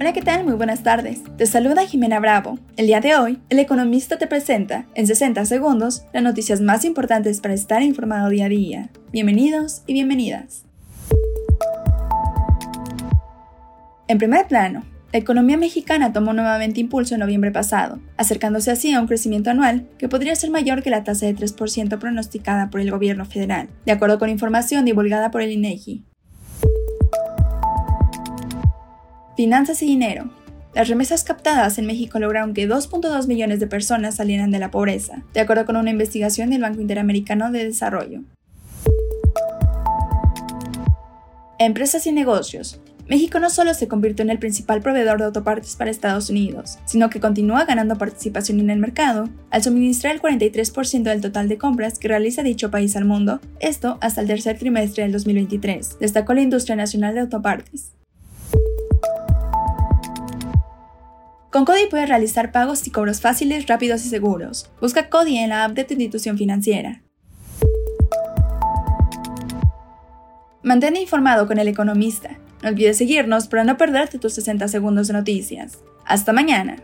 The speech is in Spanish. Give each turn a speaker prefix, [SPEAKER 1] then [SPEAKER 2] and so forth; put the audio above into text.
[SPEAKER 1] Hola, ¿qué tal? Muy buenas tardes. Te saluda Jimena Bravo. El día de hoy, el economista te presenta, en 60 segundos, las noticias más importantes para estar informado día a día. Bienvenidos y bienvenidas. En primer plano, la economía mexicana tomó nuevamente impulso en noviembre pasado, acercándose así a un crecimiento anual que podría ser mayor que la tasa de 3% pronosticada por el gobierno federal, de acuerdo con información divulgada por el INEGI. Finanzas y dinero. Las remesas captadas en México lograron que 2.2 millones de personas salieran de la pobreza, de acuerdo con una investigación del Banco Interamericano de Desarrollo. Empresas y negocios. México no solo se convirtió en el principal proveedor de autopartes para Estados Unidos, sino que continúa ganando participación en el mercado al suministrar el 43% del total de compras que realiza dicho país al mundo, esto hasta el tercer trimestre del 2023, destacó la industria nacional de autopartes. Con Cody puedes realizar pagos y cobros fáciles, rápidos y seguros. Busca Cody en la app de tu institución financiera. Mantén informado con el economista. No olvides seguirnos para no perderte tus 60 segundos de noticias. Hasta mañana.